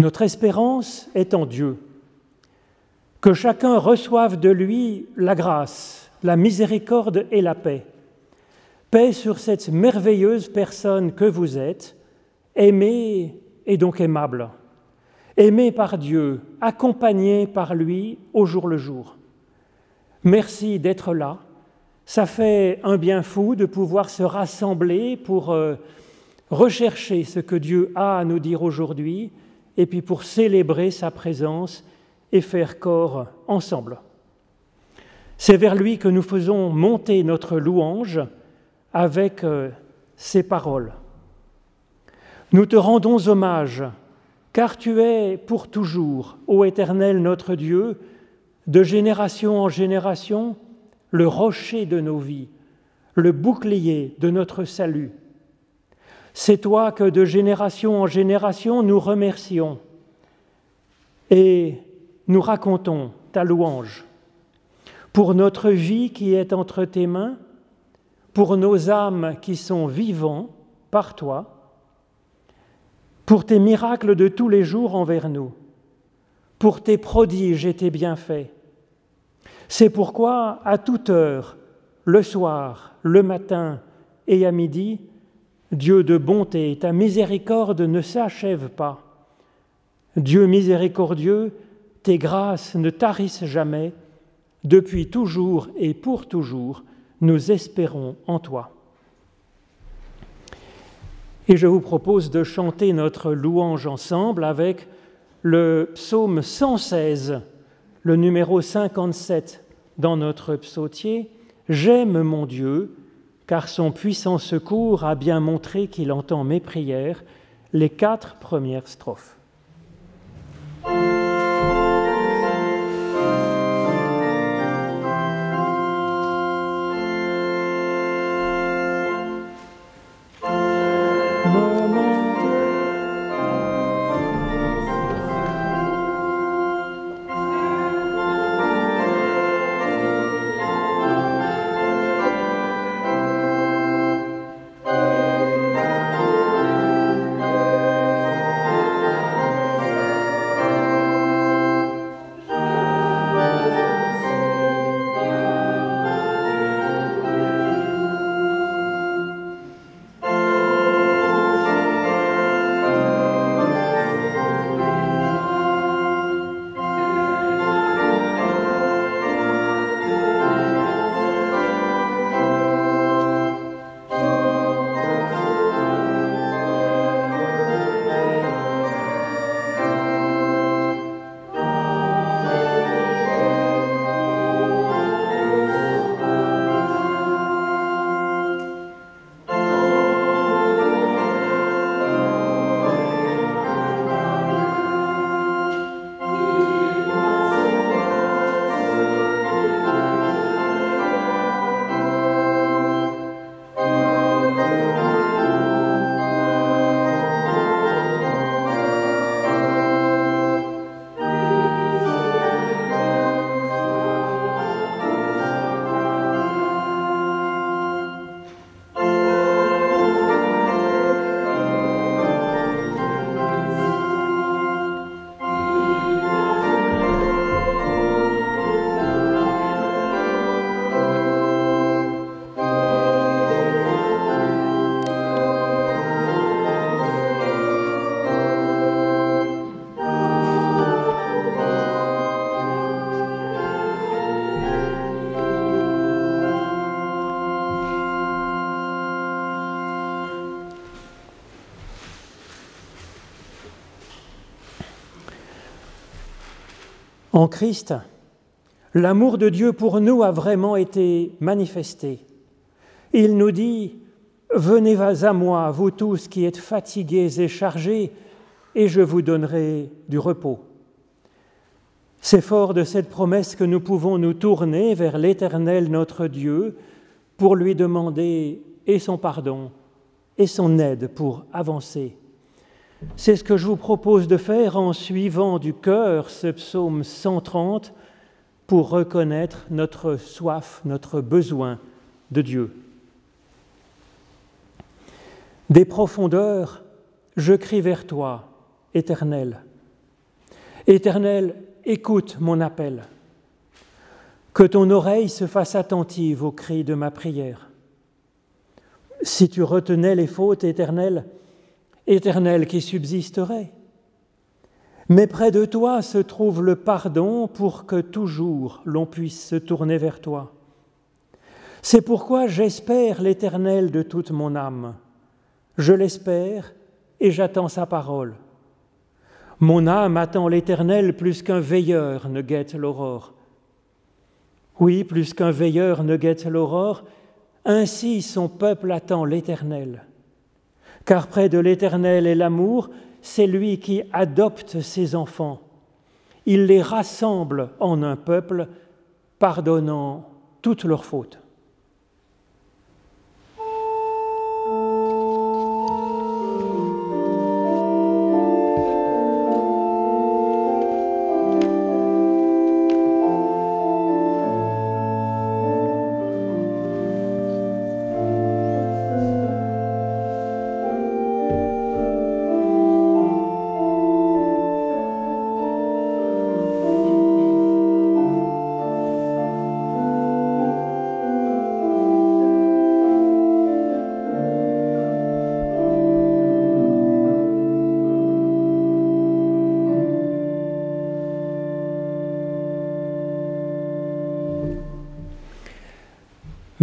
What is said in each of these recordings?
Notre espérance est en Dieu. Que chacun reçoive de lui la grâce, la miséricorde et la paix. Paix sur cette merveilleuse personne que vous êtes, aimée et donc aimable, aimée par Dieu, accompagnée par lui au jour le jour. Merci d'être là. Ça fait un bien fou de pouvoir se rassembler pour euh, rechercher ce que Dieu a à nous dire aujourd'hui et puis pour célébrer sa présence et faire corps ensemble. C'est vers lui que nous faisons monter notre louange avec euh, ces paroles. Nous te rendons hommage, car tu es pour toujours, ô Éternel notre Dieu, de génération en génération, le rocher de nos vies, le bouclier de notre salut. C'est toi que de génération en génération nous remercions et nous racontons ta louange pour notre vie qui est entre tes mains, pour nos âmes qui sont vivants par toi, pour tes miracles de tous les jours envers nous, pour tes prodiges et tes bienfaits. C'est pourquoi, à toute heure, le soir, le matin et à midi, Dieu de bonté, ta miséricorde ne s'achève pas. Dieu miséricordieux, tes grâces ne tarissent jamais. Depuis toujours et pour toujours, nous espérons en toi. Et je vous propose de chanter notre louange ensemble avec le psaume 116, le numéro 57 dans notre psautier. J'aime mon Dieu, car son puissant secours a bien montré qu'il entend mes prières, les quatre premières strophes. En Christ, l'amour de Dieu pour nous a vraiment été manifesté. Il nous dit, Venez à moi, vous tous qui êtes fatigués et chargés, et je vous donnerai du repos. C'est fort de cette promesse que nous pouvons nous tourner vers l'Éternel notre Dieu pour lui demander et son pardon et son aide pour avancer c'est ce que je vous propose de faire en suivant du cœur ce psaume 130 pour reconnaître notre soif, notre besoin de Dieu. Des profondeurs, je crie vers toi, Éternel. Éternel, écoute mon appel. Que ton oreille se fasse attentive aux cris de ma prière. Si tu retenais les fautes éternelles, éternel qui subsisterait. Mais près de toi se trouve le pardon pour que toujours l'on puisse se tourner vers toi. C'est pourquoi j'espère l'Éternel de toute mon âme. Je l'espère et j'attends sa parole. Mon âme attend l'Éternel plus qu'un veilleur ne guette l'aurore. Oui, plus qu'un veilleur ne guette l'aurore, ainsi son peuple attend l'Éternel. Car près de l'Éternel est l'amour, c'est lui qui adopte ses enfants. Il les rassemble en un peuple, pardonnant toutes leurs fautes.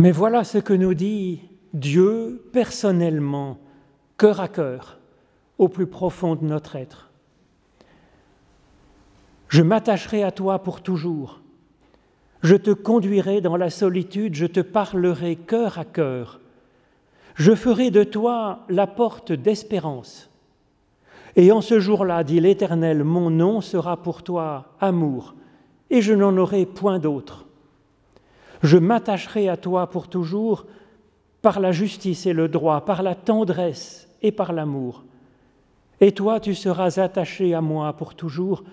Mais voilà ce que nous dit Dieu personnellement, cœur à cœur, au plus profond de notre être. Je m'attacherai à toi pour toujours. Je te conduirai dans la solitude, je te parlerai cœur à cœur. Je ferai de toi la porte d'espérance. Et en ce jour-là, dit l'Éternel, mon nom sera pour toi amour, et je n'en aurai point d'autre. Je m'attacherai à toi pour toujours par la justice et le droit, par la tendresse et par l'amour. Et toi, tu seras attaché à moi pour toujours,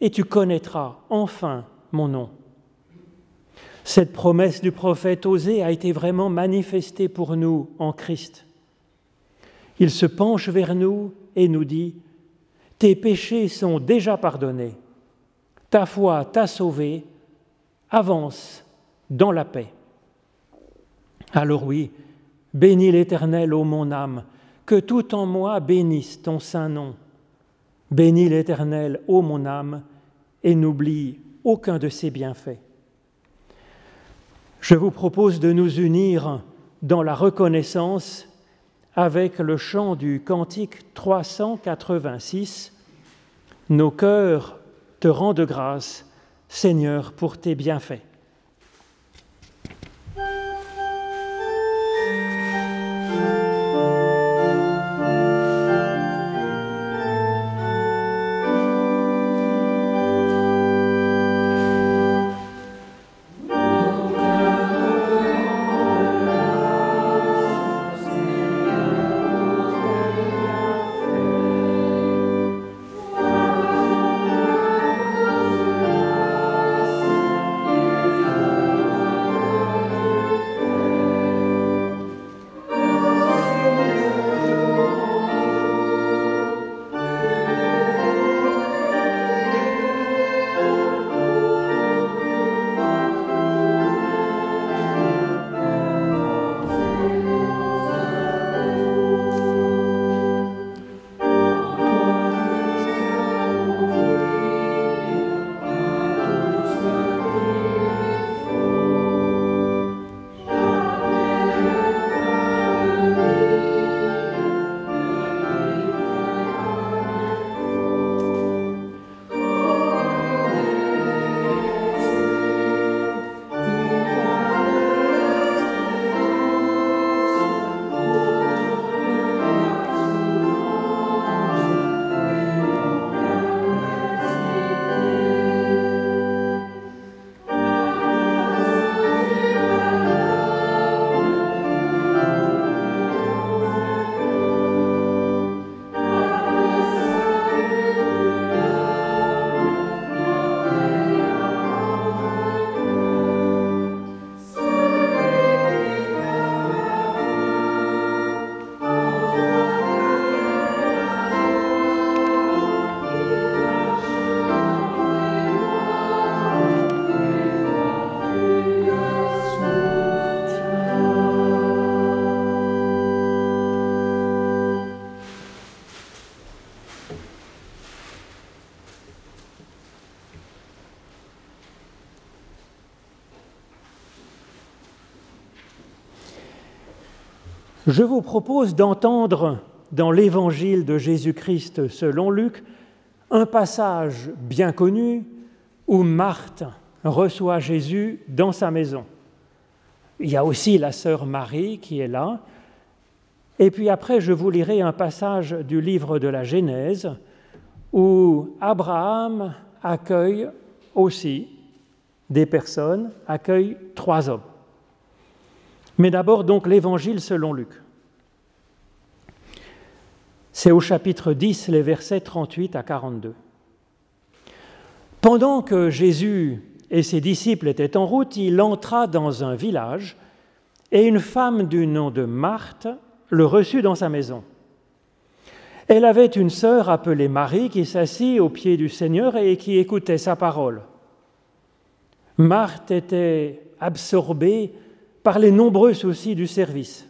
et tu connaîtras enfin mon nom. Cette promesse du prophète Osée a été vraiment manifestée pour nous en Christ. Il se penche vers nous et nous dit, Tes péchés sont déjà pardonnés, ta foi t'a sauvé, avance dans la paix. Alors oui, bénis l'Éternel, ô mon âme, que tout en moi bénisse ton saint nom. Bénis l'Éternel, ô mon âme, et n'oublie aucun de ses bienfaits. Je vous propose de nous unir dans la reconnaissance avec le chant du cantique 386. Nos cœurs te rendent grâce, Seigneur, pour tes bienfaits. Je vous propose d'entendre dans l'évangile de Jésus-Christ selon Luc un passage bien connu où Marthe reçoit Jésus dans sa maison. Il y a aussi la sœur Marie qui est là. Et puis après, je vous lirai un passage du livre de la Genèse où Abraham accueille aussi des personnes, accueille trois hommes. Mais d'abord donc l'évangile selon Luc. C'est au chapitre 10, les versets 38 à 42. Pendant que Jésus et ses disciples étaient en route, il entra dans un village et une femme du nom de Marthe le reçut dans sa maison. Elle avait une sœur appelée Marie qui s'assit au pied du Seigneur et qui écoutait sa parole. Marthe était absorbée par les nombreux soucis du service.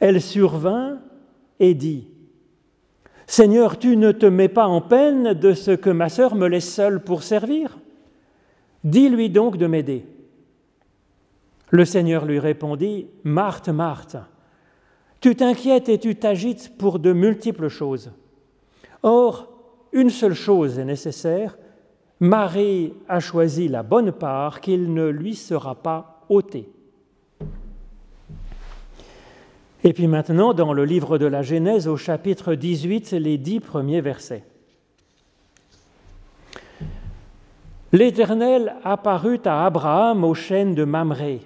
Elle survint et dit Seigneur, tu ne te mets pas en peine de ce que ma sœur me laisse seule pour servir Dis-lui donc de m'aider. Le Seigneur lui répondit, Marthe, Marthe, tu t'inquiètes et tu t'agites pour de multiples choses. Or, une seule chose est nécessaire, Marie a choisi la bonne part qu'il ne lui sera pas ôtée. Et puis maintenant, dans le livre de la Genèse, au chapitre 18, les dix premiers versets. L'Éternel apparut à Abraham au chêne de Mamré,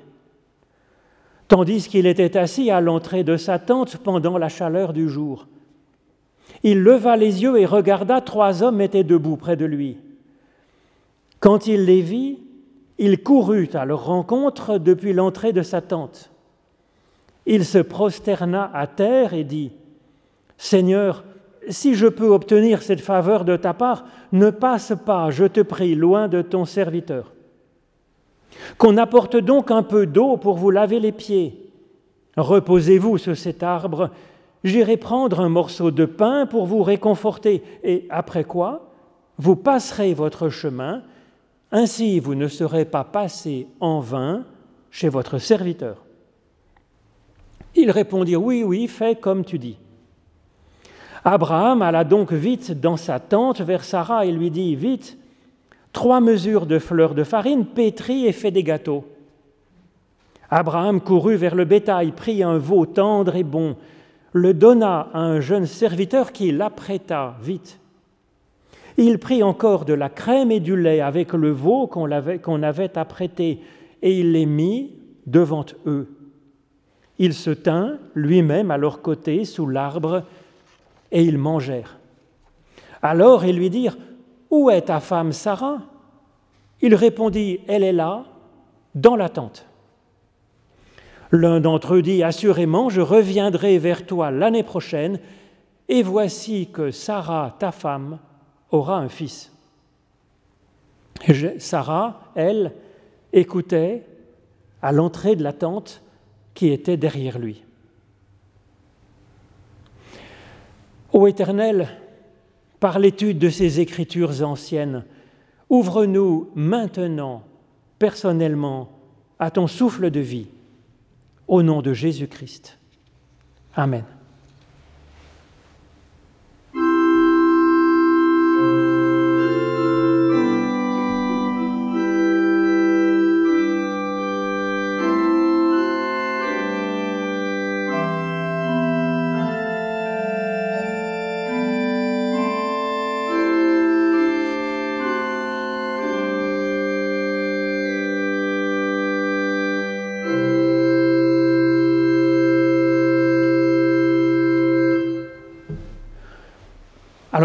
tandis qu'il était assis à l'entrée de sa tente pendant la chaleur du jour. Il leva les yeux et regarda, trois hommes étaient debout près de lui. Quand il les vit, il courut à leur rencontre depuis l'entrée de sa tente. Il se prosterna à terre et dit, Seigneur, si je peux obtenir cette faveur de ta part, ne passe pas, je te prie, loin de ton serviteur. Qu'on apporte donc un peu d'eau pour vous laver les pieds. Reposez-vous sur cet arbre, j'irai prendre un morceau de pain pour vous réconforter, et après quoi, vous passerez votre chemin, ainsi vous ne serez pas passé en vain chez votre serviteur. Ils répondirent, oui, oui, fais comme tu dis. Abraham alla donc vite dans sa tente vers Sarah et lui dit, vite, trois mesures de fleurs de farine, pétris et fait des gâteaux. Abraham courut vers le bétail, prit un veau tendre et bon, le donna à un jeune serviteur qui l'apprêta vite. Il prit encore de la crème et du lait avec le veau qu'on avait apprêté, et il les mit devant eux. Il se tint lui-même à leur côté sous l'arbre et ils mangèrent. Alors ils lui dirent, Où est ta femme Sarah? Il répondit, Elle est là, dans la tente. L'un d'entre eux dit, Assurément, je reviendrai vers toi l'année prochaine, et voici que Sarah, ta femme, aura un fils. Sarah, elle, écoutait à l'entrée de la tente qui était derrière lui. Ô Éternel, par l'étude de ces écritures anciennes, ouvre-nous maintenant, personnellement, à ton souffle de vie, au nom de Jésus-Christ. Amen.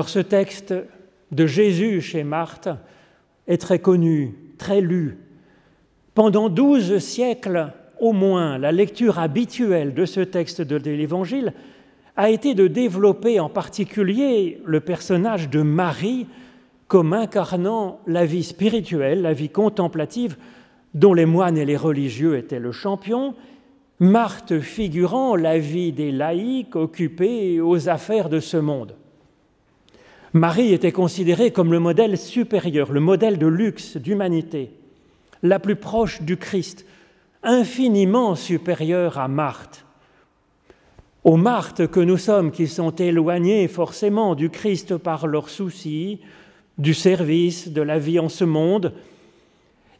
Alors ce texte de Jésus chez Marthe est très connu, très lu. Pendant douze siècles au moins, la lecture habituelle de ce texte de l'Évangile a été de développer en particulier le personnage de Marie comme incarnant la vie spirituelle, la vie contemplative dont les moines et les religieux étaient le champion, Marthe figurant la vie des laïcs occupés aux affaires de ce monde. Marie était considérée comme le modèle supérieur, le modèle de luxe, d'humanité, la plus proche du Christ, infiniment supérieure à Marthe. aux Marthes que nous sommes, qui sont éloignés forcément du Christ par leurs soucis, du service, de la vie en ce monde.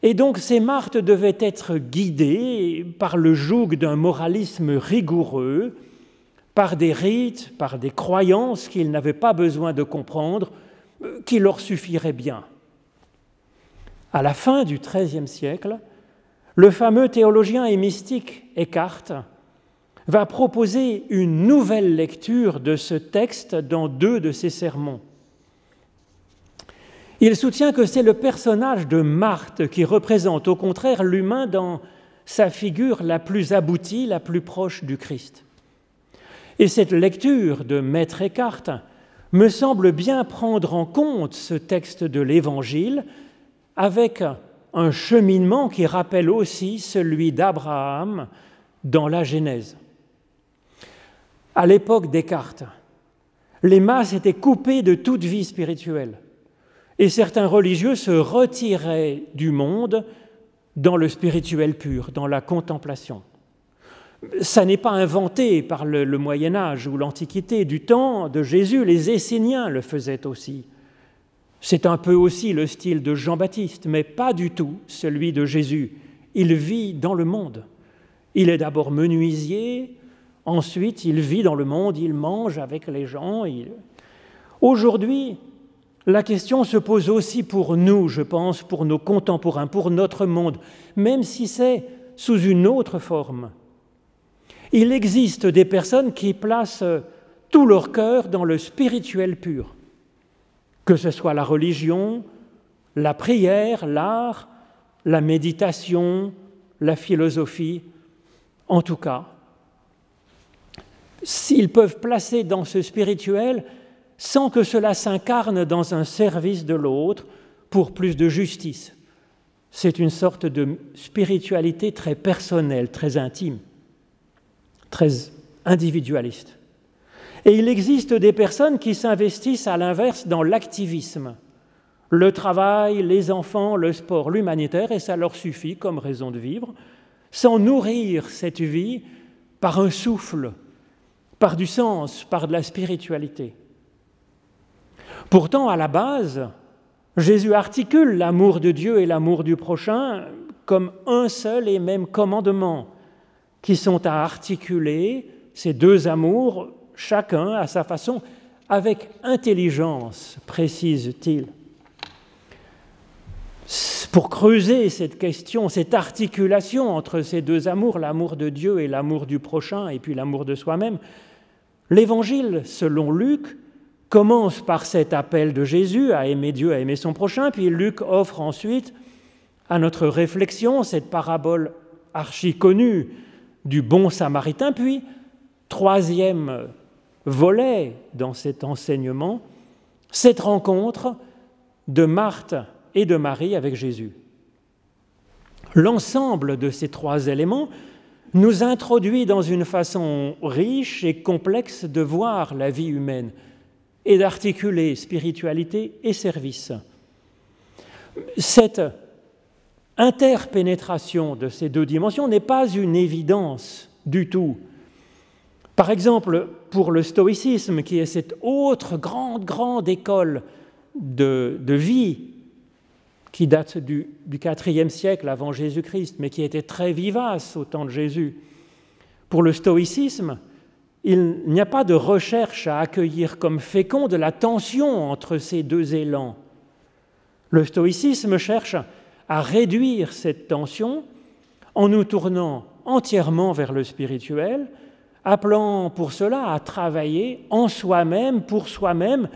Et donc ces Marthes devaient être guidées par le joug d'un moralisme rigoureux, par des rites, par des croyances qu'ils n'avaient pas besoin de comprendre, euh, qui leur suffiraient bien. À la fin du XIIIe siècle, le fameux théologien et mystique Eckhart va proposer une nouvelle lecture de ce texte dans deux de ses sermons. Il soutient que c'est le personnage de Marthe qui représente au contraire l'humain dans sa figure la plus aboutie, la plus proche du Christ. Et cette lecture de Maître Eckhart me semble bien prendre en compte ce texte de l'Évangile avec un cheminement qui rappelle aussi celui d'Abraham dans la Genèse. À l'époque Descartes, les masses étaient coupées de toute vie spirituelle et certains religieux se retiraient du monde dans le spirituel pur, dans la contemplation. Ça n'est pas inventé par le, Moyen Âge ou l'Antiquité. Du temps de Jésus, les Esséniens le faisaient aussi. C'est un peu aussi le style de Jean-Baptiste, mais pas du tout celui de Jésus. Il vit dans le monde. Il est d'abord menuisier, Ensuite, il vit dans le monde, il mange avec les gens. Aujourd'hui, la question se pose aussi pour nous, je pense, pour nos contemporains, pour notre monde, même si c'est sous une autre forme. Il existe des personnes qui placent tout leur cœur dans le spirituel pur, que ce soit la religion, la prière, l'art, la méditation, la philosophie, en tout cas, s'ils peuvent placer dans ce spirituel sans que cela s'incarne dans un service de l'autre pour plus de justice. C'est une sorte de spiritualité très personnelle, très intime, très individualiste. Et il existe des personnes qui s'investissent à l'inverse dans l'activisme, le travail, les enfants, le sport, l'humanitaire, et ça leur suffit comme raison de vivre, sans nourrir cette vie par un souffle par du sens, par de la spiritualité. Pourtant, à la base, Jésus articule l'amour de Dieu et l'amour du prochain comme un seul et même commandement, qui sont à articuler ces deux amours, chacun à sa façon, avec intelligence, précise-t-il. Pour creuser cette question, cette articulation entre ces deux amours, l'amour de Dieu et l'amour du prochain, et puis l'amour de soi-même, L'évangile, selon Luc, commence par cet appel de Jésus à aimer Dieu, à aimer son prochain, puis Luc offre ensuite à notre réflexion cette parabole archi connue du bon samaritain, puis troisième volet dans cet enseignement, cette rencontre de Marthe et de Marie avec Jésus. L'ensemble de ces trois éléments nous introduit dans une façon riche et complexe de voir la vie humaine et d'articuler spiritualité et service. Cette interpénétration de ces deux dimensions n'est pas une évidence du tout. Par exemple, pour le stoïcisme, qui est cette autre grande, grande école de, de vie qui date du, IVe siècle avant Jésus-Christ, mais qui était très vivace au temps de Jésus. Pour le stoïcisme, il n'y a pas de recherche à accueillir comme féconde la tension entre ces deux élans. Le stoïcisme cherche à réduire cette tension en nous tournant entièrement vers le spirituel, appelant pour cela à travailler en soi-même, pour soi-même,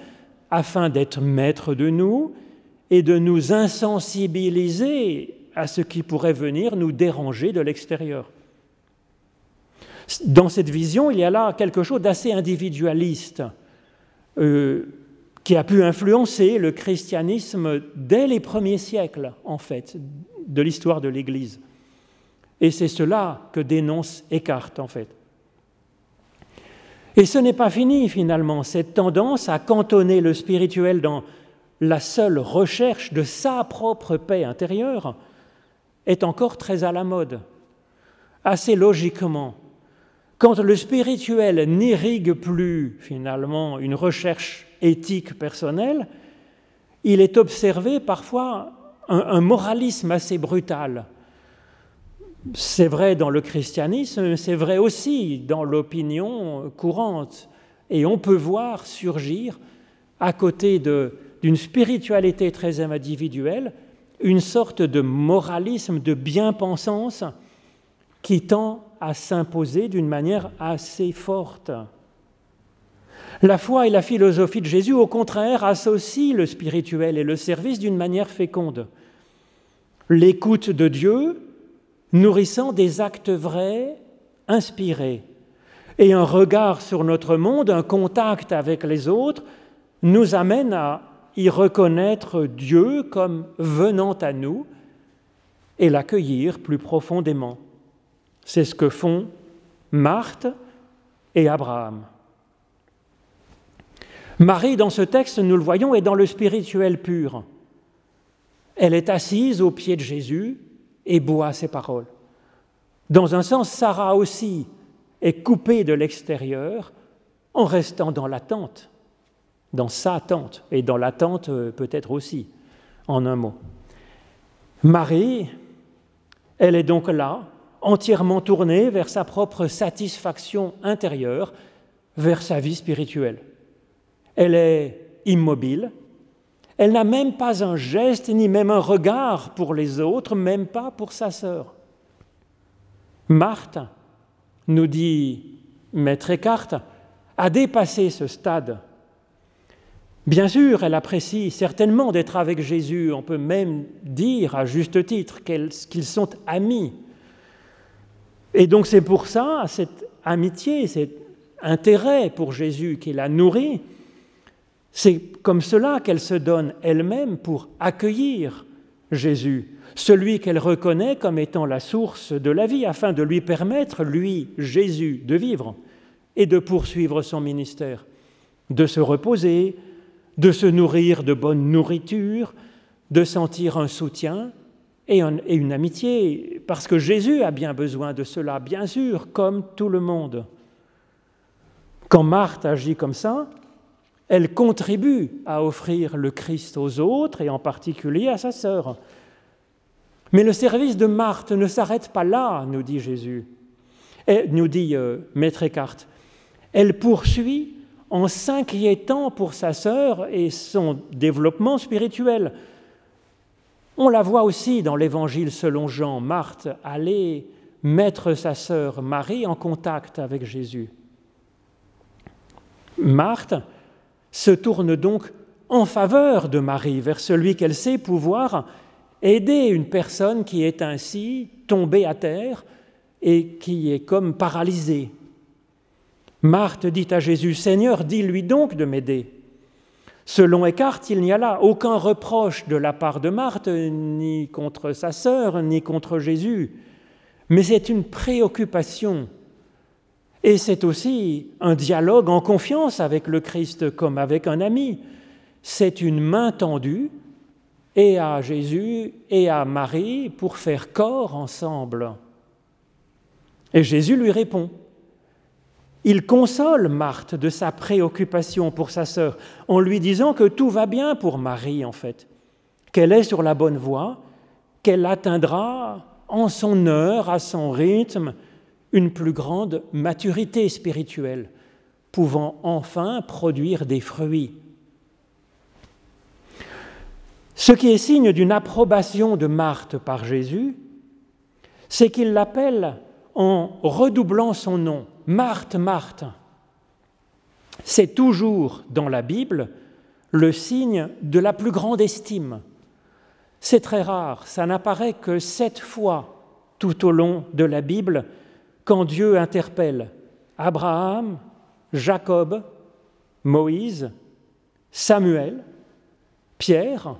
afin d'être maître de nous et de nous insensibiliser à ce qui pourrait venir nous déranger de l'extérieur. Dans cette vision, il y a là quelque chose d'assez individualiste euh, qui a pu influencer le christianisme dès les premiers siècles, en fait, de l'histoire de l'Église. Et c'est cela que dénonce Eckhart, en fait. Et ce n'est pas fini, finalement, cette tendance à cantonner le spirituel dans la seule recherche de sa propre paix intérieure est encore très à la mode. Assez logiquement, quand le spirituel n'irrigue plus finalement une recherche éthique personnelle, il est observé parfois un, moralisme assez brutal. C'est vrai dans le christianisme, c'est vrai aussi dans l'opinion courante. Et on peut voir surgir, à côté d'une spiritualité très individuelle, une sorte de moralisme, de bien-pensance qui tend à s'imposer d'une manière assez forte. La foi et la philosophie de Jésus, au contraire, associent le spirituel et le service d'une manière féconde. L'écoute de Dieu nourrissant des actes vrais, inspirés, et un regard sur notre monde, un contact avec les autres, nous amène à y reconnaître Dieu comme venant à nous et l'accueillir plus profondément. C'est ce que font Marthe et Abraham. Marie, dans ce texte, nous le voyons, est dans le spirituel pur. Elle est assise au pied de Jésus et boit ses paroles. Dans un sens, Sarah aussi est coupée de l'extérieur en restant dans l'attente, dans sa tente, et dans l'attente euh, peut-être aussi, en un mot. Marie, elle est donc là, entièrement tournée vers sa propre satisfaction intérieure, vers sa vie spirituelle. Elle est immobile, elle n'a même pas un geste ni même un regard pour les autres, même pas pour sa sœur. Marthe, nous dit Maître Eckhart, a dépassé ce stade. Bien sûr, elle apprécie certainement d'être avec Jésus. On peut même dire à juste titre qu'ils sont amis. Et donc c'est pour ça, cette amitié, cet intérêt pour Jésus qui la nourrit, c'est comme cela qu'elle se donne elle-même pour accueillir Jésus, celui qu'elle reconnaît comme étant la source de la vie, afin de lui permettre, lui, Jésus, de vivre et de poursuivre son ministère, de se reposer, de se nourrir de bonne nourriture, de sentir un soutien et, une amitié, parce que Jésus a bien besoin de cela, bien sûr, comme tout le monde. Quand Marthe agit comme ça, elle contribue à offrir le Christ aux autres et en particulier à sa sœur. Mais le service de Marthe ne s'arrête pas là, nous dit Jésus, nous dit euh, Maître Eckhart. Elle poursuit en s'inquiétant pour sa sœur et son développement spirituel. On la voit aussi dans l'Évangile selon Jean, Marthe aller mettre sa sœur Marie en contact avec Jésus. Marthe se tourne donc en faveur de Marie, vers celui qu'elle sait pouvoir aider une personne qui est ainsi tombée à terre et qui est comme paralysée. Marthe dit à Jésus, Seigneur, dis-lui donc de m'aider. Selon Eckhart, il n'y a là aucun reproche de la part de Marthe, ni contre sa sœur, ni contre Jésus, mais c'est une préoccupation. Et c'est aussi un dialogue en confiance avec le Christ comme avec un ami. C'est une main tendue et à Jésus et à Marie pour faire corps ensemble. Et Jésus lui répond. Il console Marthe de sa préoccupation pour sa sœur en lui disant que tout va bien pour Marie en fait, qu'elle est sur la bonne voie, qu'elle atteindra en son heure, à son rythme, une plus grande maturité spirituelle, pouvant enfin produire des fruits. Ce qui est signe d'une approbation de Marthe par Jésus, c'est qu'il l'appelle en redoublant son nom, Marthe, Marthe. C'est toujours dans la Bible le signe de la plus grande estime. C'est très rare, ça n'apparaît que sept fois tout au long de la Bible quand Dieu interpelle Abraham, Jacob, Moïse, Samuel, Pierre,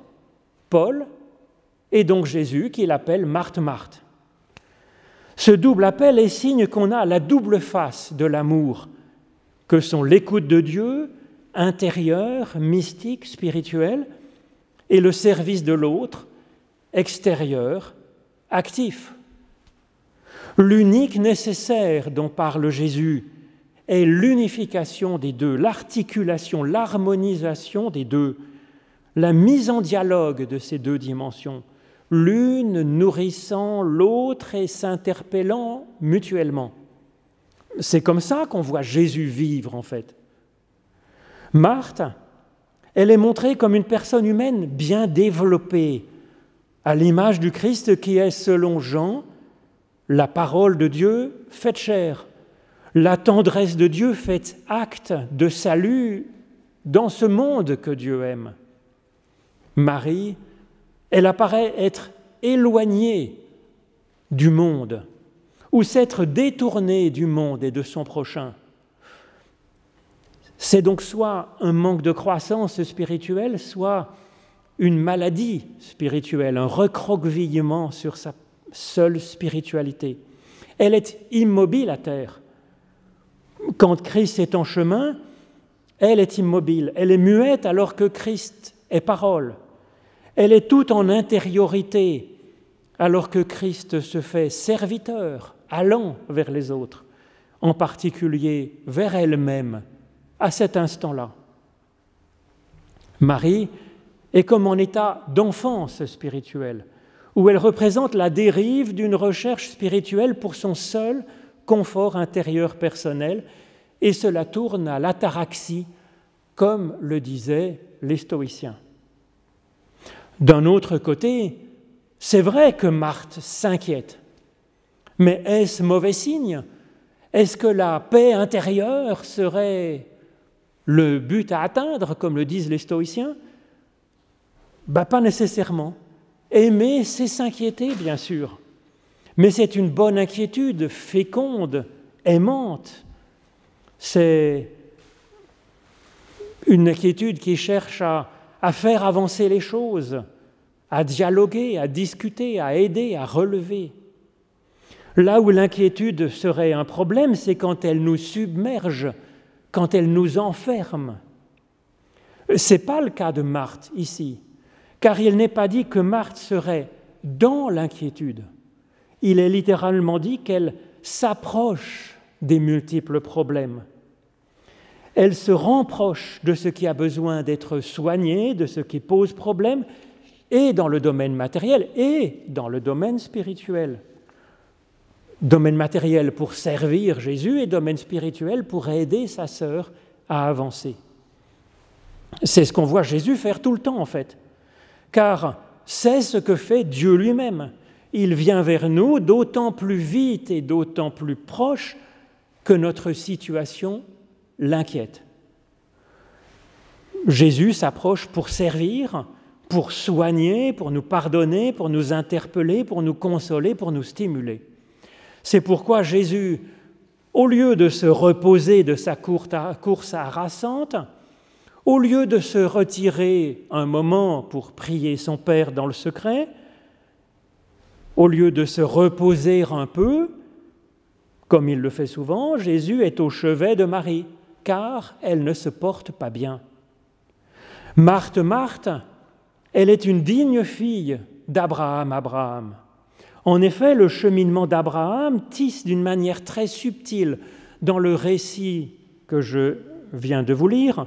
Paul et donc Jésus qui l'appelle Marthe, Marthe. Ce double appel est signe qu'on a la double face de l'amour, que sont l'écoute de Dieu, intérieure, mystique, spirituelle, et le service de l'autre, extérieur, actif. L'unique nécessaire dont parle Jésus est l'unification des deux, l'articulation, l'harmonisation des deux, la mise en dialogue de ces deux dimensions, l'une nourrissant l'autre et s'interpellant mutuellement. C'est comme ça qu'on voit Jésus vivre en fait. Marthe, elle est montrée comme une personne humaine bien développée, à l'image du Christ qui est, selon Jean, la parole de Dieu faite chair, la tendresse de Dieu fait acte de salut dans ce monde que Dieu aime. Marie, elle apparaît être éloignée du monde, ou s'être détournée du monde et de son prochain. C'est donc soit un manque de croissance spirituelle, soit une maladie spirituelle, un recroquevillement sur sa seule spiritualité. Elle est immobile à terre. Quand Christ est en chemin, elle est immobile, elle est muette alors que Christ est parole. Elle est toute en intériorité alors que Christ se fait serviteur, allant vers les autres, en particulier vers elle-même à cet instant-là. Marie est comme en état d'enfance spirituelle, où elle représente la dérive d'une recherche spirituelle pour son seul confort intérieur personnel, et cela tourne à l'ataraxie, comme le disaient les stoïciens. D'un autre côté, c'est vrai que Marthe s'inquiète, mais est-ce mauvais signe? Est-ce que la paix intérieure serait le but à atteindre, comme le disent les stoïciens? Bah, Pas nécessairement. Aimer, c'est s'inquiéter, bien sûr, mais c'est une bonne inquiétude, féconde, aimante. C'est une inquiétude qui cherche à, faire avancer les choses, à dialoguer, à discuter, à aider, à relever. Là où l'inquiétude serait un problème, c'est quand elle nous submerge quand elle nous enferme. Ce n'est pas le cas de Marthe ici, car il n'est pas dit que Marthe serait dans l'inquiétude. Il est littéralement dit qu'elle s'approche des multiples problèmes. Elle se proche de ce qui a besoin d'être soigné, de ce qui pose problème, et dans le domaine matériel et dans le domaine spirituel. Domaine matériel pour servir Jésus et domaine spirituel pour aider sa sœur à avancer. C'est ce qu'on voit Jésus faire tout le temps en fait, car c'est ce que fait Dieu lui-même. Il vient vers nous d'autant plus vite et d'autant plus proche que notre situation l'inquiète. Jésus s'approche pour servir, pour soigner, pour nous pardonner, pour nous interpeller, pour nous consoler, pour nous stimuler. C'est pourquoi Jésus, au lieu de se reposer de sa course harassante, au lieu de se retirer un moment pour prier son Père dans le secret, au lieu de se reposer un peu, comme il le fait souvent, Jésus est au chevet de Marie, car elle ne se porte pas bien. Marthe, Marthe, elle est une digne fille d'Abraham, Abraham. En effet, le cheminement d'Abraham tisse d'une manière très subtile dans le récit que je viens de vous lire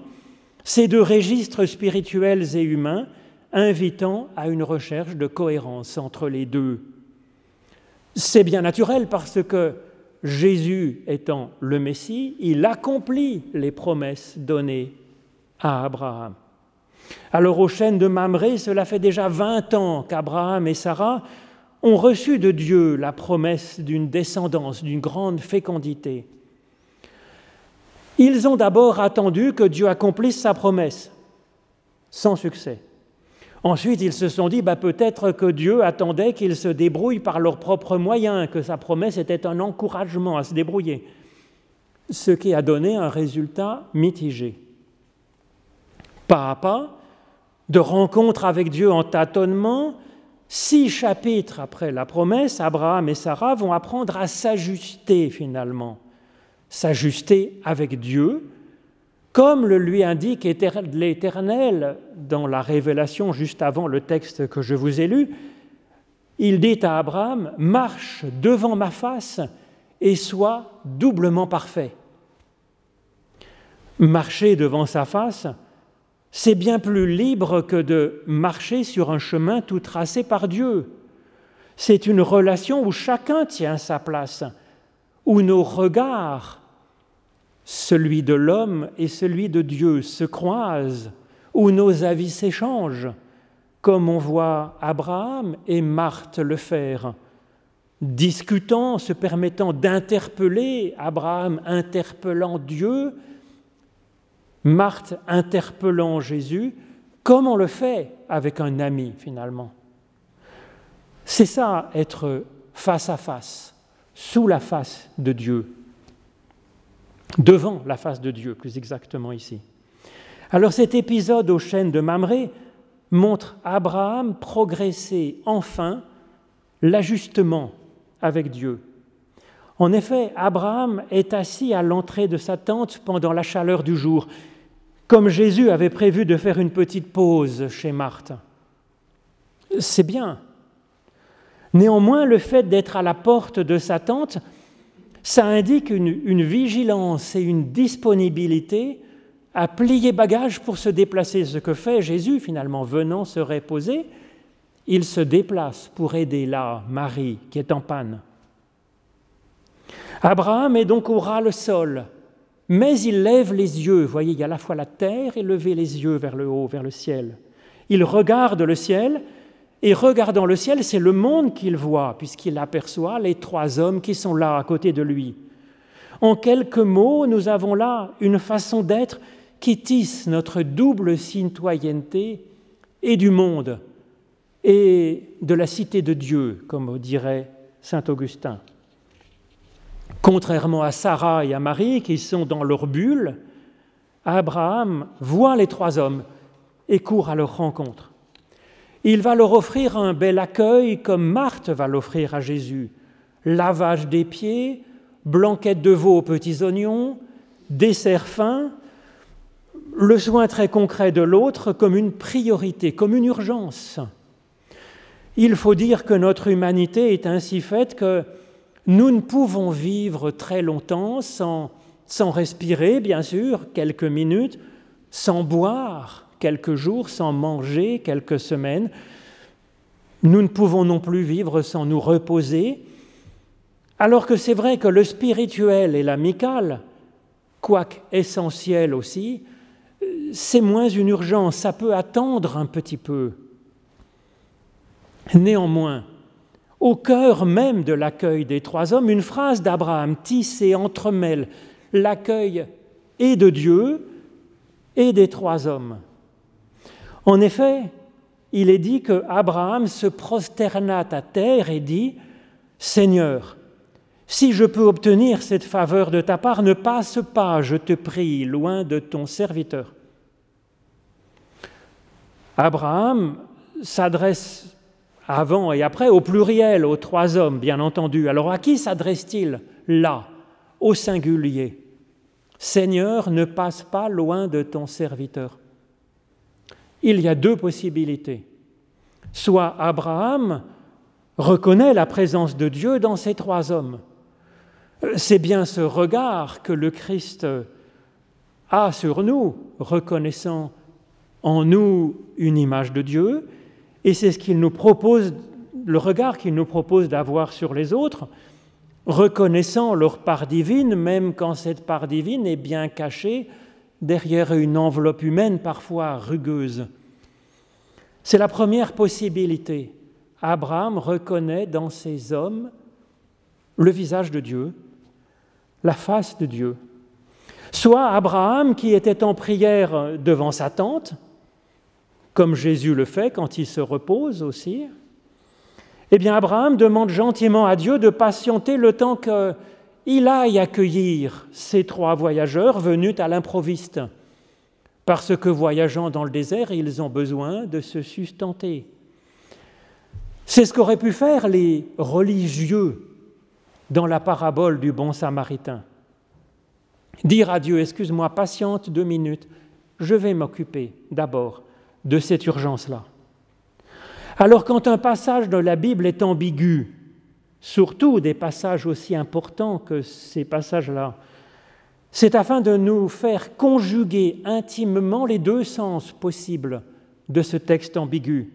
ces deux registres spirituels et humains invitant à une recherche de cohérence entre les deux. C'est bien naturel parce que Jésus étant le Messie, il accomplit les promesses données à Abraham. Alors aux chaînes de Mamré, cela fait déjà 20 ans qu'Abraham et Sarah ont reçu de Dieu la promesse d'une descendance, d'une grande fécondité. Ils ont d'abord attendu que Dieu accomplisse sa promesse, sans succès. Ensuite, ils se sont dit, bah, peut-être que Dieu attendait qu'ils se débrouillent par leurs propres moyens, que sa promesse était un encouragement à se débrouiller, ce qui a donné un résultat mitigé. Pas à pas, de rencontre avec Dieu en tâtonnement, Six chapitres après la promesse, Abraham et Sarah vont apprendre à s'ajuster finalement, s'ajuster avec Dieu, comme le lui indique l'Éternel dans la révélation juste avant le texte que je vous ai lu. il dit à Abraham, marche devant ma face et sois doublement parfait. Marcher devant sa face, c'est bien plus libre que de marcher sur un chemin tout tracé par Dieu. C'est une relation où chacun tient sa place, où nos regards, celui de l'homme et celui de Dieu, se croisent, où nos avis s'échangent, comme on voit Abraham et Marthe le faire, discutant, se permettant d'interpeller, Abraham interpellant Dieu, Marthe interpellant Jésus, comme on le fait avec un ami finalement. C'est ça, être face à face, sous la face de Dieu, devant la face de Dieu, plus exactement ici. Alors cet épisode aux chaînes de Mamré montre Abraham progresser enfin l'ajustement avec Dieu. En effet, Abraham est assis à l'entrée de sa tente pendant la chaleur du jour, comme Jésus avait prévu de faire une petite pause chez Marthe. C'est bien. Néanmoins, le fait d'être à la porte de sa tente, ça indique une, vigilance et une disponibilité à plier bagage pour se déplacer. Ce que fait Jésus finalement, venant se reposer, il se déplace pour aider là Marie qui est en panne. Abraham est donc au ras le sol, mais il lève les yeux. Vous voyez, il y a à la fois la terre et lever les yeux vers le haut, vers le ciel. Il regarde le ciel, et regardant le ciel, c'est le monde qu'il voit, puisqu'il aperçoit les trois hommes qui sont là à côté de lui. En quelques mots, nous avons là une façon d'être qui tisse notre double citoyenneté et du monde et de la cité de Dieu, comme dirait Saint Augustin. Contrairement à Sarah et à Marie qui sont dans leur bulle, Abraham voit les trois hommes et court à leur rencontre. Il va leur offrir un bel accueil comme Marthe va l'offrir à Jésus. Lavage des pieds, blanquette de veau aux petits oignons, dessert fin, le soin très concret de l'autre comme une priorité, comme une urgence. Il faut dire que notre humanité est ainsi faite que nous ne pouvons vivre très longtemps sans, sans respirer, bien sûr, quelques minutes, sans boire quelques jours, sans manger quelques semaines. Nous ne pouvons non plus vivre sans nous reposer, alors que c'est vrai que le spirituel et l'amical, quoique essentiel aussi, c'est moins une urgence, ça peut attendre un petit peu. Néanmoins, au cœur même de l'accueil des trois hommes, une phrase d'Abraham tisse et entremêle l'accueil et de Dieu et des trois hommes. En effet, il est dit que Abraham se prosterna à terre et dit Seigneur, si je peux obtenir cette faveur de ta part, ne passe pas, je te prie, loin de ton serviteur. Abraham s'adresse avant et après au pluriel, aux trois hommes, bien entendu. Alors à qui s'adresse-t-il là, au singulier Seigneur, ne passe pas loin de ton serviteur. Il y a deux possibilités. Soit Abraham reconnaît la présence de Dieu dans ces trois hommes. C'est bien ce regard que le Christ a sur nous, reconnaissant en nous une image de Dieu, et c'est ce qu'il nous propose, le regard qu'il nous propose d'avoir sur les autres, reconnaissant leur part divine, même quand cette part divine est bien cachée derrière une enveloppe humaine parfois rugueuse. C'est la première possibilité. Abraham reconnaît dans ces hommes le visage de Dieu, la face de Dieu. Soit Abraham qui était en prière devant sa tente, comme Jésus le fait quand il se repose aussi, eh bien Abraham demande gentiment à Dieu de patienter le temps qu'il aille accueillir ces trois voyageurs venus à l'improviste, parce que voyageant dans le désert, ils ont besoin de se sustenter. C'est ce qu'auraient pu faire les religieux dans la parabole du bon samaritain. Dire à Dieu, excuse-moi, patiente deux minutes, je vais m'occuper d'abord de cette urgence-là. Alors quand un passage de la Bible est ambigu, surtout des passages aussi importants que ces passages-là, c'est afin de nous faire conjuguer intimement les deux sens possibles de ce texte ambigu.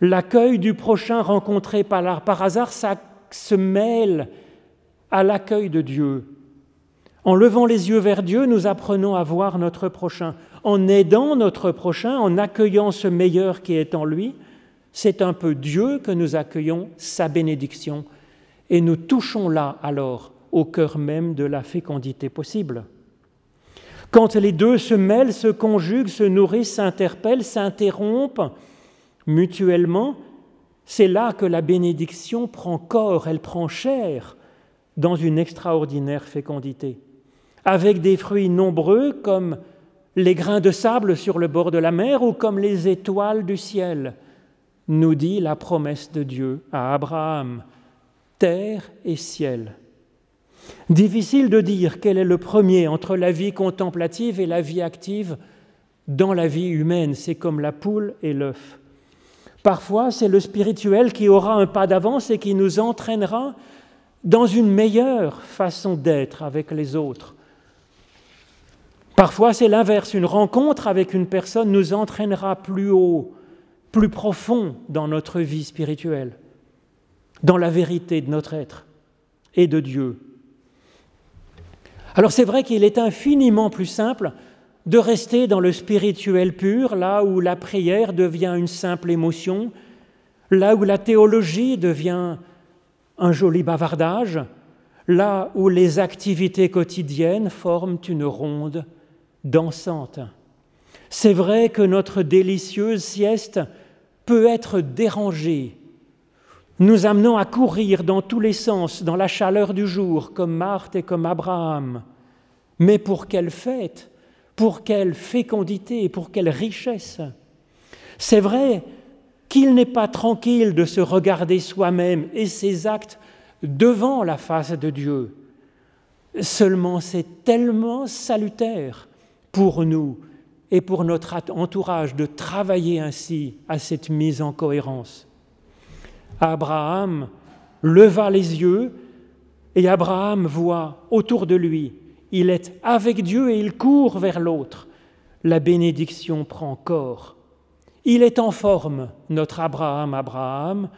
L'accueil du prochain rencontré par, hasard, ça se mêle à l'accueil de Dieu. En levant les yeux vers Dieu, nous apprenons à voir notre prochain. En aidant notre prochain, en accueillant ce meilleur qui est en lui, c'est un peu Dieu que nous accueillons, sa bénédiction, et nous touchons là alors au cœur même de la fécondité possible. Quand les deux se mêlent, se conjuguent, se nourrissent, s'interpellent, s'interrompent mutuellement, c'est là que la bénédiction prend corps, elle prend chair dans une extraordinaire fécondité, avec des fruits nombreux comme les grains de sable sur le bord de la mer ou comme les étoiles du ciel, nous dit la promesse de Dieu à Abraham, terre et ciel. Difficile de dire quel est le premier entre la vie contemplative et la vie active dans la vie humaine. C'est comme la poule et l'œuf. Parfois, c'est le spirituel qui aura un pas d'avance et qui nous entraînera dans une meilleure façon d'être avec les autres. Parfois, c'est l'inverse. Une rencontre avec une personne nous entraînera plus haut, plus profond dans notre vie spirituelle, dans la vérité de notre être et de Dieu. Alors c'est vrai qu'il est infiniment plus simple de rester dans le spirituel pur, là où la prière devient une simple émotion, là où la théologie devient un joli bavardage, là où les activités quotidiennes forment une ronde dansante. C'est vrai que notre délicieuse sieste peut être dérangée, nous amenant à courir dans tous les sens, dans la chaleur du jour, comme Marthe et comme Abraham. Mais pour quelle fête, pour quelle fécondité, pour quelle richesse? C'est vrai qu'il n'est pas tranquille de se regarder soi-même et ses actes devant la face de Dieu. Seulement c'est tellement salutaire pour nous et pour notre entourage de travailler ainsi à cette mise en cohérence. Abraham leva les yeux et Abraham voit autour de lui, il est avec Dieu et il court vers l'autre. La bénédiction prend corps. Il est en forme, notre Abraham, Abraham,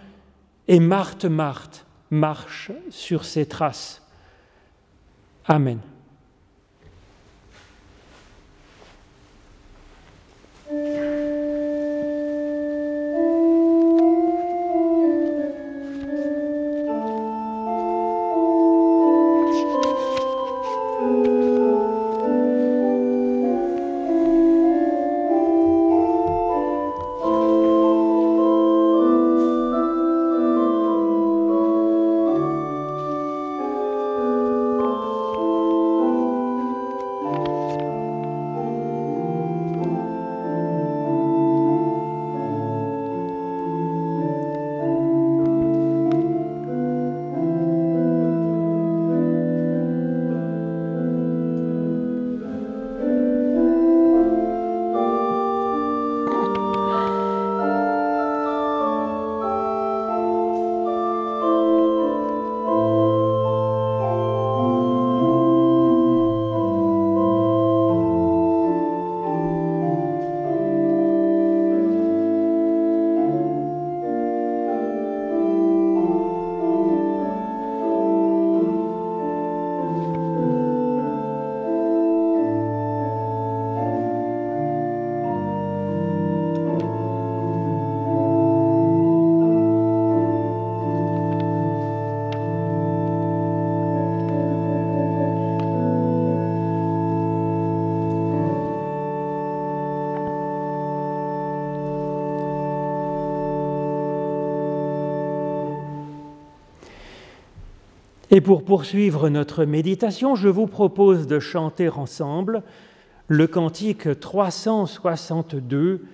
et Marthe, Marthe marche sur ses traces. Amen. Thank you. Et pour poursuivre notre méditation, je vous propose de chanter ensemble le cantique 362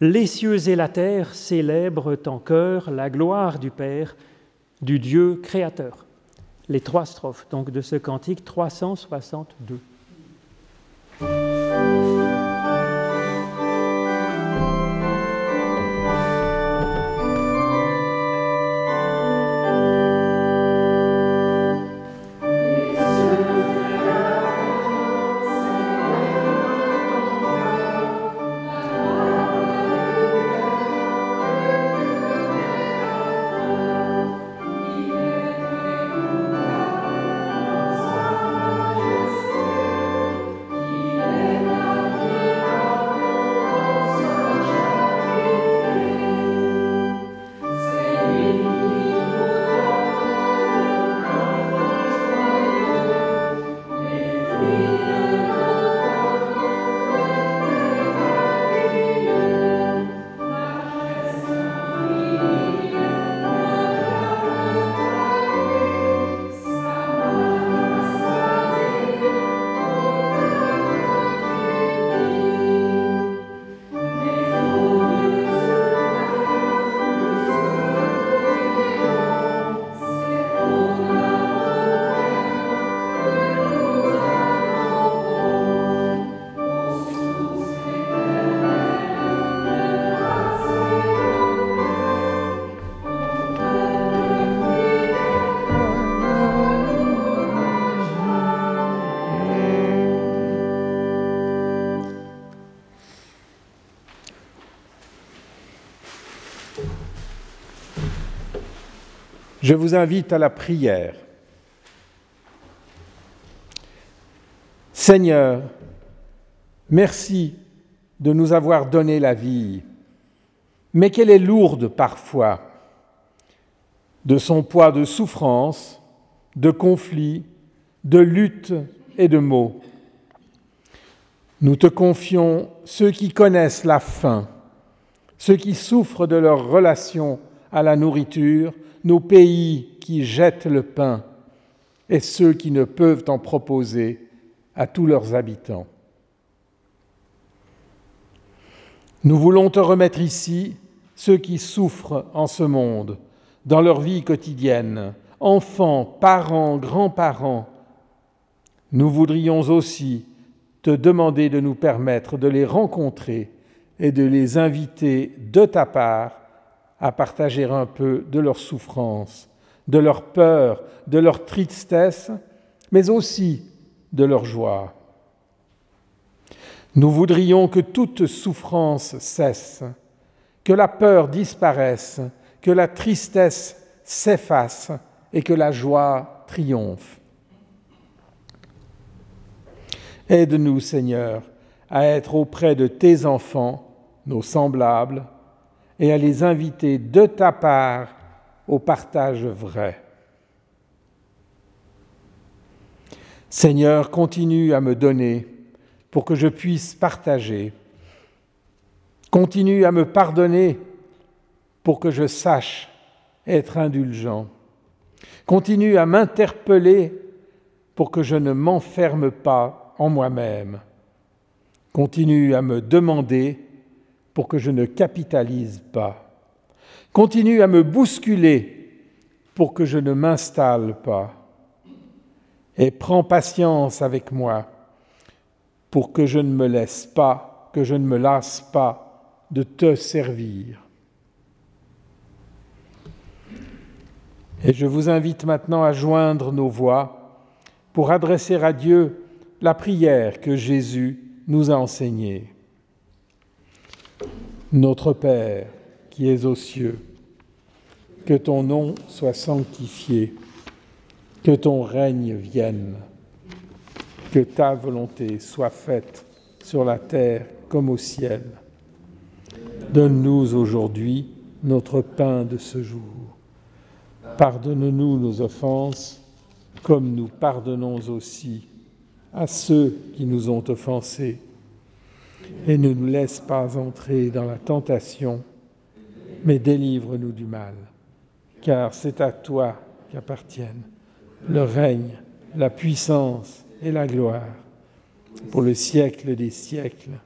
Les cieux et la terre célèbrent en cœur la gloire du Père, du Dieu créateur. Les trois strophes donc de ce cantique 362. Je vous invite à la prière. Seigneur, merci de nous avoir donné la vie, mais qu'elle est lourde parfois de son poids de souffrance, de conflits, de luttes et de maux. Nous te confions ceux qui connaissent la faim, ceux qui souffrent de leur relation à la nourriture, nos pays qui jettent le pain et ceux qui ne peuvent en proposer à tous leurs habitants. Nous voulons te remettre ici ceux qui souffrent en ce monde, dans leur vie quotidienne, enfants, parents, grands-parents. Nous voudrions aussi te demander de nous permettre de les rencontrer et de les inviter de ta part à partager un peu de leur souffrance, de leur peur, de leur tristesse, mais aussi de leur joie. Nous voudrions que toute souffrance cesse, que la peur disparaisse, que la tristesse s'efface et que la joie triomphe. Aide-nous, Seigneur, à être auprès de tes enfants, nos semblables, et à les inviter de ta part au partage vrai. Seigneur, continue à me donner pour que je puisse partager. Continue à me pardonner pour que je sache être indulgent. Continue à m'interpeller pour que je ne m'enferme pas en moi-même. Continue à me demander pour que je ne capitalise pas. Continue à me bousculer pour que je ne m'installe pas. Et prends patience avec moi pour que je ne me laisse pas, que je ne me lasse pas de te servir. Et je vous invite maintenant à joindre nos voix pour adresser à Dieu la prière que Jésus nous a enseignée. Notre Père qui es aux cieux, que ton nom soit sanctifié, que ton règne vienne, que ta volonté soit faite sur la terre comme au ciel. Donne-nous aujourd'hui notre pain de ce jour. Pardonne-nous nos offenses, comme nous pardonnons aussi à ceux qui nous ont offensés et ne nous laisse pas entrer dans la tentation, mais délivre-nous du mal, car c'est à toi qu'appartiennent le règne, la puissance et la gloire pour le siècle des siècles.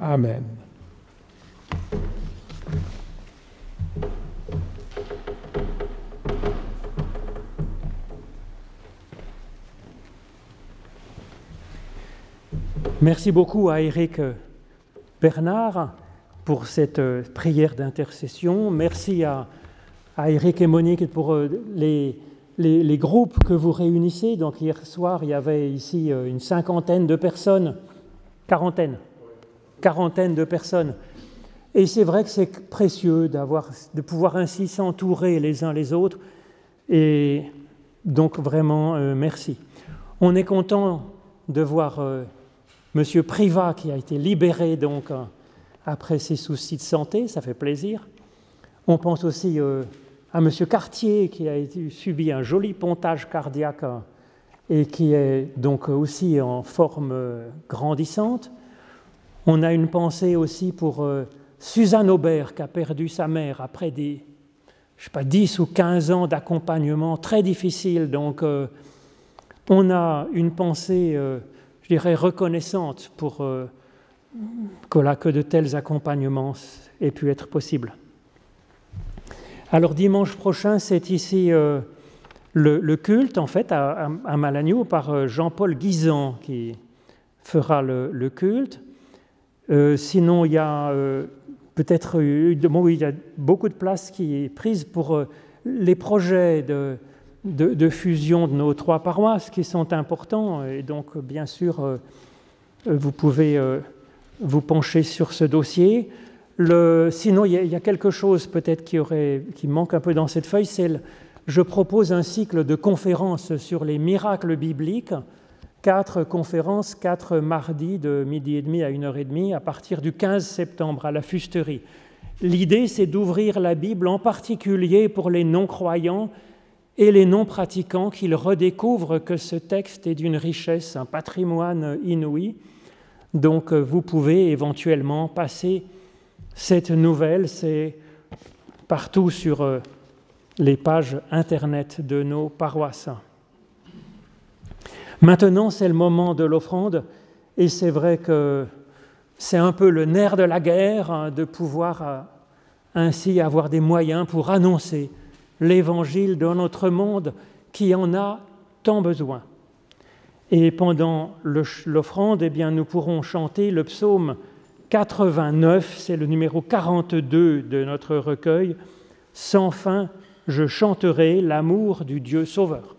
Amen. Merci beaucoup à Eric Bernard pour cette euh, prière d'intercession. Merci à, Eric et Monique pour euh, les, groupes que vous réunissez. Donc hier soir, il y avait ici euh, une cinquantaine de personnes, quarantaine, quarantaine de personnes. Et c'est vrai que c'est précieux de pouvoir ainsi s'entourer les uns les autres. Et donc vraiment, merci. On est content de voir Monsieur Privat qui a été libéré donc euh, après ses soucis de santé, ça fait plaisir. On pense aussi euh, à Monsieur Cartier qui a subi un joli pontage cardiaque euh, et qui est donc aussi en forme grandissante. On a une pensée aussi pour Suzanne Aubert qui a perdu sa mère après des je sais pas, 10 ou 15 ans d'accompagnement très difficile. Donc, on a une pensée je dirais, reconnaissante pour euh, que, de tels accompagnements aient pu être possibles. Alors dimanche prochain, c'est ici euh, le, culte, en fait, à, à Malagnou, par euh, Jean-Paul Guisan qui fera le, culte. sinon, il y a peut-être bon, beaucoup de place qui est prise pour les projets de, de, fusion de nos trois paroisses qui sont importants. Et donc, bien sûr, euh, vous pouvez euh, vous pencher sur ce dossier. sinon, il y, a quelque chose peut-être qui, qui manque un peu dans cette feuille, c'est je propose un cycle de conférences sur les miracles bibliques, quatre conférences, quatre mardis de midi et demi à une heure et demie à partir du 15 septembre à la fusterie. L'idée, c'est d'ouvrir la Bible en particulier pour les non-croyants et les non-pratiquants qu'ils redécouvrent que ce texte est d'une richesse, un patrimoine inouï. Donc vous pouvez éventuellement passer cette nouvelle, partout sur euh, les pages Internet de nos paroisses. Maintenant, c'est le moment de l'offrande, et c'est vrai que c'est un peu le nerf de la guerre hein, de pouvoir euh, ainsi avoir des moyens pour annoncer l'évangile dans notre monde qui en a tant besoin. Et pendant l'offrande, eh bien, nous pourrons chanter le psaume 89, c'est le numéro 42 de notre recueil. Sans fin, je chanterai l'amour du Dieu Sauveur.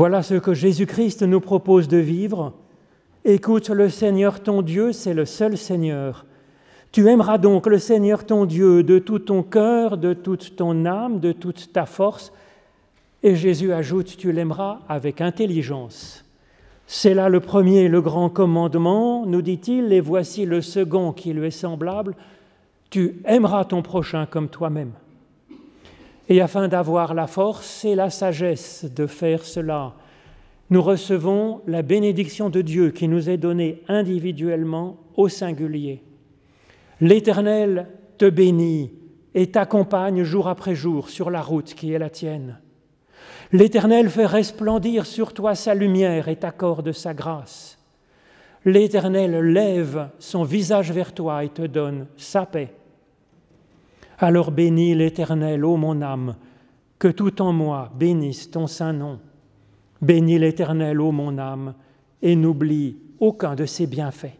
Voilà ce que Jésus-Christ nous propose de vivre. Écoute le Seigneur ton Dieu, c'est le seul Seigneur. Tu aimeras donc le Seigneur ton Dieu de tout ton cœur, de toute ton âme, de toute ta force. Et Jésus ajoute, tu l'aimeras avec intelligence. C'est là le premier, le grand commandement, nous dit-il, et voici le second qui lui est semblable. Tu aimeras ton prochain comme toi-même. Et afin d'avoir la force et la sagesse de faire cela, nous recevons la bénédiction de Dieu qui nous est donnée individuellement au singulier. L'Éternel te bénit et t'accompagne jour après jour sur la route qui est la tienne. L'Éternel fait resplendir sur toi sa lumière et t'accorde sa grâce. L'Éternel lève son visage vers toi et te donne sa paix. Alors bénis l'Éternel, ô mon âme, que tout en moi bénisse ton saint nom. Bénis l'Éternel, ô mon âme, et n'oublie aucun de ses bienfaits.